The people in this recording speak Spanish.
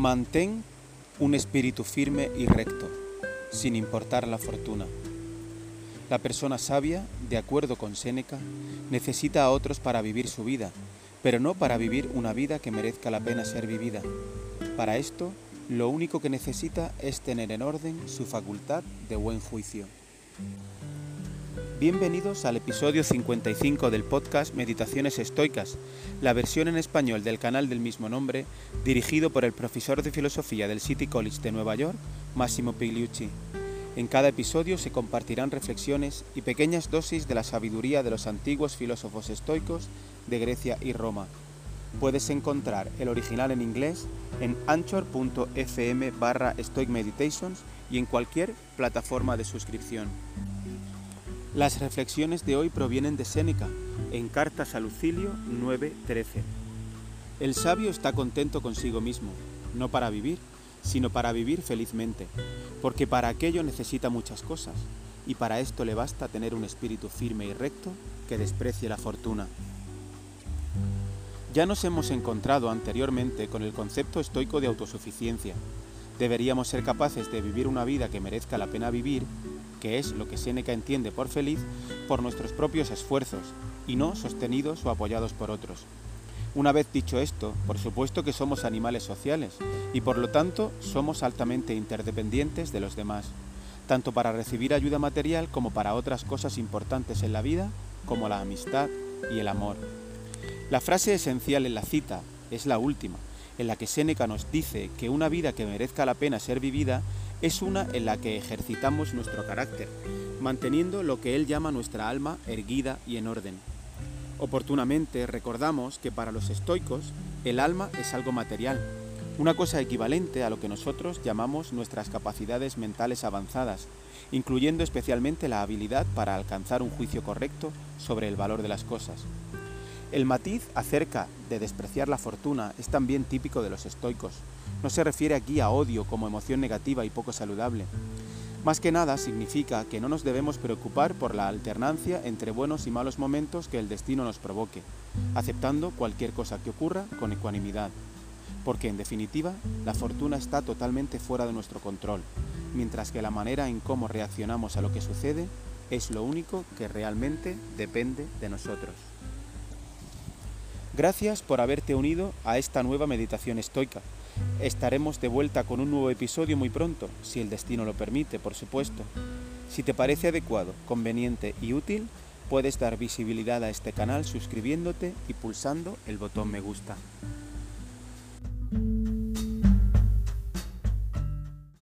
Mantén un espíritu firme y recto, sin importar la fortuna. La persona sabia, de acuerdo con Séneca, necesita a otros para vivir su vida, pero no para vivir una vida que merezca la pena ser vivida. Para esto, lo único que necesita es tener en orden su facultad de buen juicio. Bienvenidos al episodio 55 del podcast Meditaciones Estoicas, la versión en español del canal del mismo nombre, dirigido por el profesor de filosofía del City College de Nueva York, Massimo Pigliucci. En cada episodio se compartirán reflexiones y pequeñas dosis de la sabiduría de los antiguos filósofos estoicos de Grecia y Roma. Puedes encontrar el original en inglés en anchor.fm barra Stoic Meditations y en cualquier plataforma de suscripción. Las reflexiones de hoy provienen de Séneca, en Cartas a Lucilio 9:13. El sabio está contento consigo mismo, no para vivir, sino para vivir felizmente, porque para aquello necesita muchas cosas, y para esto le basta tener un espíritu firme y recto que desprecie la fortuna. Ya nos hemos encontrado anteriormente con el concepto estoico de autosuficiencia. Deberíamos ser capaces de vivir una vida que merezca la pena vivir que es lo que Séneca entiende por feliz, por nuestros propios esfuerzos, y no sostenidos o apoyados por otros. Una vez dicho esto, por supuesto que somos animales sociales, y por lo tanto somos altamente interdependientes de los demás, tanto para recibir ayuda material como para otras cosas importantes en la vida, como la amistad y el amor. La frase esencial en la cita es la última, en la que Séneca nos dice que una vida que merezca la pena ser vivida es una en la que ejercitamos nuestro carácter, manteniendo lo que él llama nuestra alma erguida y en orden. Oportunamente recordamos que para los estoicos el alma es algo material, una cosa equivalente a lo que nosotros llamamos nuestras capacidades mentales avanzadas, incluyendo especialmente la habilidad para alcanzar un juicio correcto sobre el valor de las cosas. El matiz acerca de despreciar la fortuna es también típico de los estoicos. No se refiere aquí a odio como emoción negativa y poco saludable. Más que nada significa que no nos debemos preocupar por la alternancia entre buenos y malos momentos que el destino nos provoque, aceptando cualquier cosa que ocurra con ecuanimidad. Porque en definitiva, la fortuna está totalmente fuera de nuestro control, mientras que la manera en cómo reaccionamos a lo que sucede es lo único que realmente depende de nosotros. Gracias por haberte unido a esta nueva meditación estoica. Estaremos de vuelta con un nuevo episodio muy pronto, si el destino lo permite, por supuesto. Si te parece adecuado, conveniente y útil, puedes dar visibilidad a este canal suscribiéndote y pulsando el botón me gusta.